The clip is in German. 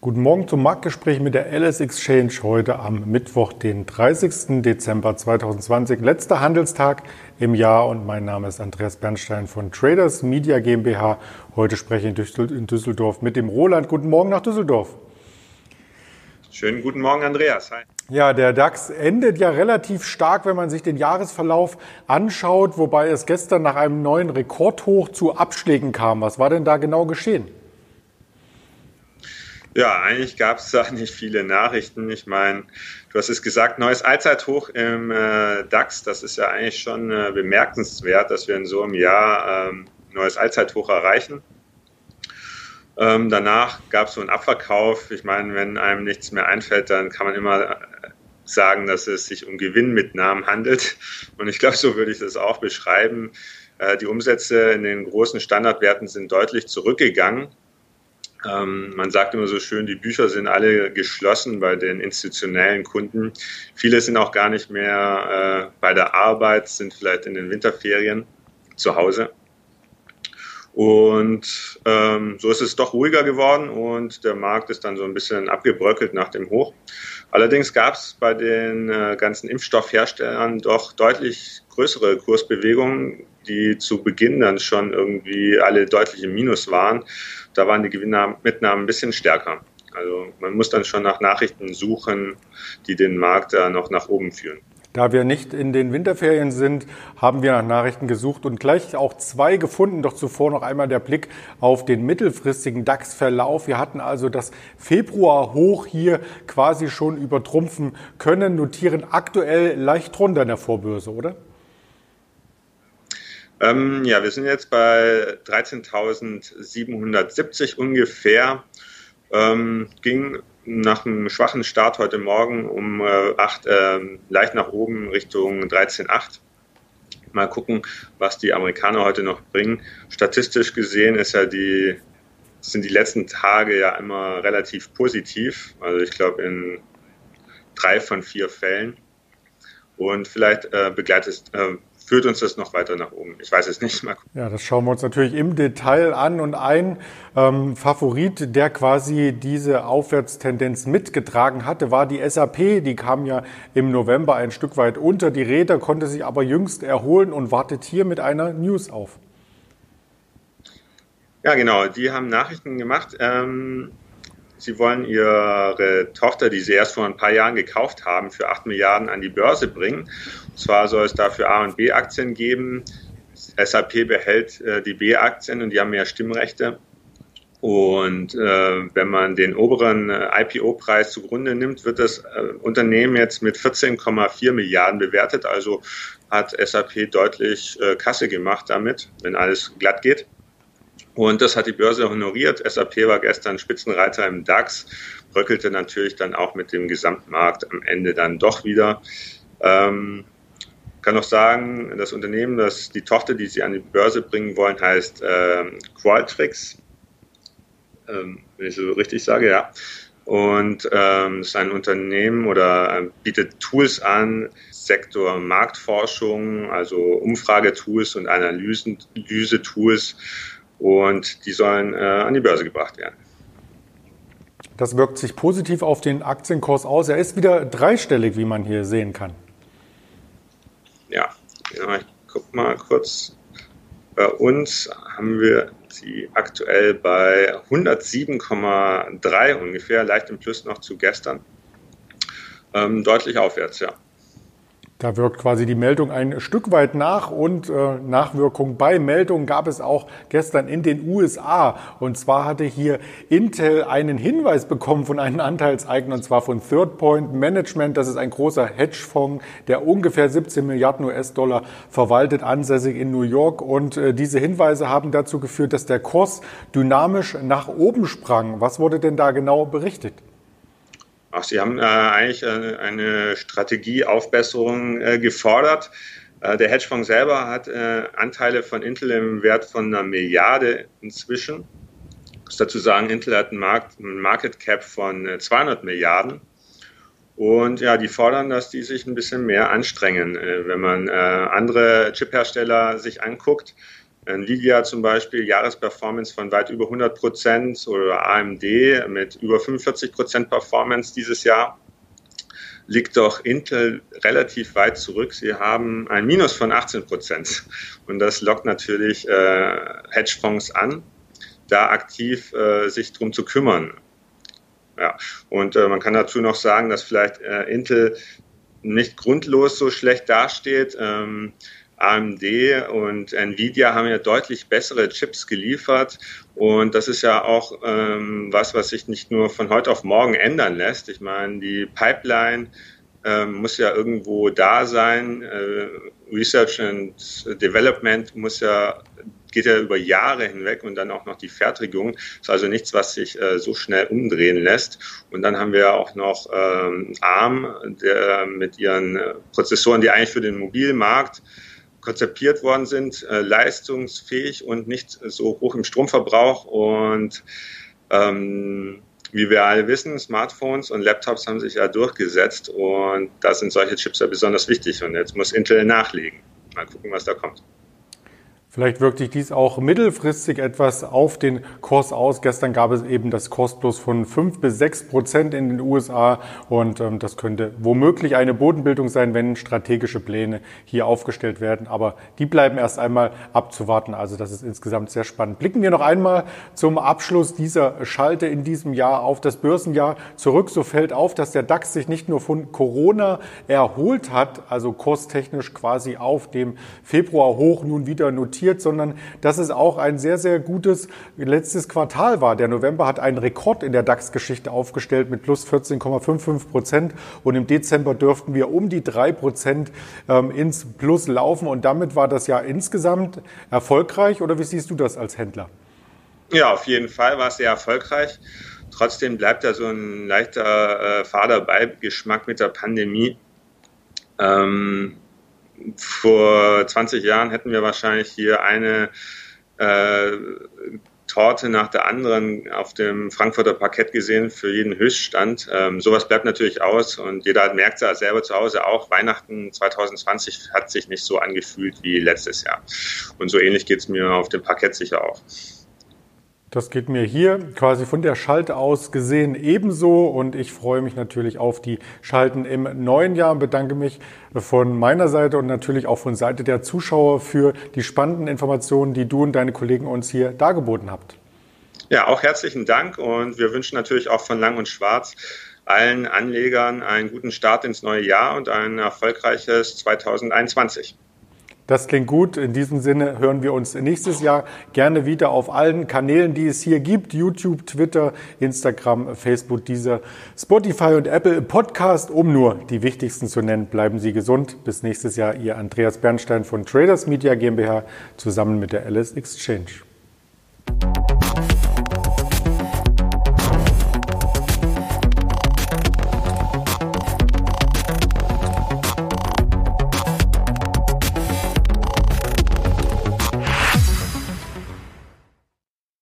Guten Morgen zum Marktgespräch mit der LS Exchange heute am Mittwoch, den 30. Dezember 2020. Letzter Handelstag im Jahr und mein Name ist Andreas Bernstein von Traders Media GmbH. Heute spreche ich in Düsseldorf mit dem Roland. Guten Morgen nach Düsseldorf. Schönen guten Morgen, Andreas. Hi. Ja, der DAX endet ja relativ stark, wenn man sich den Jahresverlauf anschaut, wobei es gestern nach einem neuen Rekordhoch zu Abschlägen kam. Was war denn da genau geschehen? Ja, eigentlich gab es da nicht viele Nachrichten. Ich meine, du hast es gesagt, neues Allzeithoch im äh, DAX. Das ist ja eigentlich schon äh, bemerkenswert, dass wir in so einem Jahr ähm, neues Allzeithoch erreichen. Ähm, danach gab es so einen Abverkauf. Ich meine, wenn einem nichts mehr einfällt, dann kann man immer äh, sagen, dass es sich um Gewinnmitnahmen handelt. Und ich glaube, so würde ich das auch beschreiben. Äh, die Umsätze in den großen Standardwerten sind deutlich zurückgegangen. Ähm, man sagt immer so schön, die Bücher sind alle geschlossen bei den institutionellen Kunden. Viele sind auch gar nicht mehr äh, bei der Arbeit, sind vielleicht in den Winterferien zu Hause. Und ähm, so ist es doch ruhiger geworden und der Markt ist dann so ein bisschen abgebröckelt nach dem Hoch. Allerdings gab es bei den äh, ganzen Impfstoffherstellern doch deutlich größere Kursbewegungen, die zu Beginn dann schon irgendwie alle deutlich im Minus waren. Da waren die Gewinnmitnahmen ein bisschen stärker. Also man muss dann schon nach Nachrichten suchen, die den Markt da noch nach oben führen. Da wir nicht in den Winterferien sind, haben wir nach Nachrichten gesucht und gleich auch zwei gefunden. Doch zuvor noch einmal der Blick auf den mittelfristigen DAX-Verlauf. Wir hatten also das Februar-Hoch hier quasi schon übertrumpfen können, notieren aktuell leicht runter in der Vorbörse, oder? Ähm, ja, wir sind jetzt bei 13.770 ungefähr. Ähm, ging nach einem schwachen Start heute Morgen um äh, 8 äh, leicht nach oben Richtung 13,8. Mal gucken, was die Amerikaner heute noch bringen. Statistisch gesehen ist ja die, sind die letzten Tage ja immer relativ positiv. Also ich glaube in drei von vier Fällen. Und vielleicht äh, begleitet, äh, führt uns das noch weiter nach oben? Ich weiß es nicht. Mal ja, das schauen wir uns natürlich im Detail an. Und ein ähm, Favorit, der quasi diese Aufwärtstendenz mitgetragen hatte, war die SAP. Die kam ja im November ein Stück weit unter die Räder, konnte sich aber jüngst erholen und wartet hier mit einer News auf. Ja, genau. Die haben Nachrichten gemacht. Ähm Sie wollen Ihre Tochter, die Sie erst vor ein paar Jahren gekauft haben, für 8 Milliarden an die Börse bringen. Und zwar soll es dafür A- und B-Aktien geben. SAP behält äh, die B-Aktien und die haben mehr Stimmrechte. Und äh, wenn man den oberen äh, IPO-Preis zugrunde nimmt, wird das äh, Unternehmen jetzt mit 14,4 Milliarden bewertet. Also hat SAP deutlich äh, Kasse gemacht damit, wenn alles glatt geht. Und das hat die Börse honoriert. SAP war gestern Spitzenreiter im DAX, bröckelte natürlich dann auch mit dem Gesamtmarkt am Ende dann doch wieder. Ähm, kann noch sagen, das Unternehmen, das die Tochter, die sie an die Börse bringen wollen, heißt ähm, Qualtrics. Ähm, wenn ich so richtig sage, ja. Und ähm, ist ein Unternehmen oder äh, bietet Tools an, Sektor Marktforschung, also Umfragetools und Analyse-Tools und die sollen äh, an die Börse gebracht werden. Das wirkt sich positiv auf den Aktienkurs aus. Er ist wieder dreistellig, wie man hier sehen kann. Ja, ja ich gucke mal kurz. Bei uns haben wir sie aktuell bei 107,3 ungefähr, leicht im Plus noch zu gestern. Ähm, deutlich aufwärts, ja. Da wirkt quasi die Meldung ein Stück weit nach und äh, Nachwirkung bei Meldungen gab es auch gestern in den USA. Und zwar hatte hier Intel einen Hinweis bekommen von einem Anteilseigner und zwar von Third Point Management. Das ist ein großer Hedgefonds, der ungefähr 17 Milliarden US-Dollar verwaltet, ansässig in New York. Und äh, diese Hinweise haben dazu geführt, dass der Kurs dynamisch nach oben sprang. Was wurde denn da genau berichtet? Ach, Sie haben äh, eigentlich äh, eine Strategieaufbesserung äh, gefordert. Äh, der Hedgefonds selber hat äh, Anteile von Intel im Wert von einer Milliarde inzwischen. Ich muss dazu sagen, Intel hat einen, Markt, einen Market Cap von 200 äh, Milliarden. Und ja, die fordern, dass die sich ein bisschen mehr anstrengen. wenn man andere Chiphersteller sich anguckt, Nvidia zum Beispiel, Jahresperformance von weit über 100 Prozent oder AMD mit über 45 Prozent Performance dieses Jahr liegt doch Intel relativ weit zurück. Sie haben ein Minus von 18 Prozent. Und das lockt natürlich äh, Hedgefonds an, da aktiv äh, sich drum zu kümmern. Ja, und äh, man kann dazu noch sagen, dass vielleicht äh, Intel nicht grundlos so schlecht dasteht. Ähm, AMD und Nvidia haben ja deutlich bessere Chips geliefert. Und das ist ja auch ähm, was, was sich nicht nur von heute auf morgen ändern lässt. Ich meine, die Pipeline ähm, muss ja irgendwo da sein. Äh, Research and Development muss ja geht ja über Jahre hinweg und dann auch noch die Fertigung. Ist also nichts, was sich äh, so schnell umdrehen lässt. Und dann haben wir auch noch ähm, ARM, der mit ihren Prozessoren, die eigentlich für den Mobilmarkt konzipiert worden sind, äh, leistungsfähig und nicht so hoch im Stromverbrauch. Und ähm, wie wir alle wissen, Smartphones und Laptops haben sich ja durchgesetzt und da sind solche Chips ja besonders wichtig. Und jetzt muss Intel nachlegen. Mal gucken, was da kommt. Vielleicht wirkt sich dies auch mittelfristig etwas auf den Kurs aus. Gestern gab es eben das Kursplus von fünf bis sechs Prozent in den USA und ähm, das könnte womöglich eine Bodenbildung sein, wenn strategische Pläne hier aufgestellt werden. Aber die bleiben erst einmal abzuwarten. Also das ist insgesamt sehr spannend. Blicken wir noch einmal zum Abschluss dieser Schalte in diesem Jahr auf das Börsenjahr zurück. So fällt auf, dass der DAX sich nicht nur von Corona erholt hat, also kurstechnisch quasi auf dem Februar hoch nun wieder notiert passiert, sondern dass es auch ein sehr, sehr gutes letztes Quartal war. Der November hat einen Rekord in der DAX-Geschichte aufgestellt mit plus 14,55 Prozent und im Dezember dürften wir um die drei Prozent ähm, ins Plus laufen und damit war das Jahr insgesamt erfolgreich oder wie siehst du das als Händler? Ja, auf jeden Fall war es sehr erfolgreich. Trotzdem bleibt da so ein leichter äh, fader Beigeschmack mit der Pandemie. Ähm, vor 20 Jahren hätten wir wahrscheinlich hier eine äh, Torte nach der anderen auf dem Frankfurter Parkett gesehen für jeden Höchststand. Ähm, sowas bleibt natürlich aus und jeder merkt es selber zu Hause auch. Weihnachten 2020 hat sich nicht so angefühlt wie letztes Jahr. Und so ähnlich geht es mir auf dem Parkett sicher auch. Das geht mir hier quasi von der Schalte aus gesehen ebenso und ich freue mich natürlich auf die Schalten im neuen Jahr und bedanke mich von meiner Seite und natürlich auch von Seite der Zuschauer für die spannenden Informationen, die du und deine Kollegen uns hier dargeboten habt. Ja, auch herzlichen Dank und wir wünschen natürlich auch von Lang und Schwarz allen Anlegern einen guten Start ins neue Jahr und ein erfolgreiches 2021. Das klingt gut. In diesem Sinne hören wir uns nächstes Jahr gerne wieder auf allen Kanälen, die es hier gibt. YouTube, Twitter, Instagram, Facebook, dieser Spotify und Apple Podcast, um nur die wichtigsten zu nennen. Bleiben Sie gesund. Bis nächstes Jahr. Ihr Andreas Bernstein von Traders Media GmbH zusammen mit der Alice Exchange.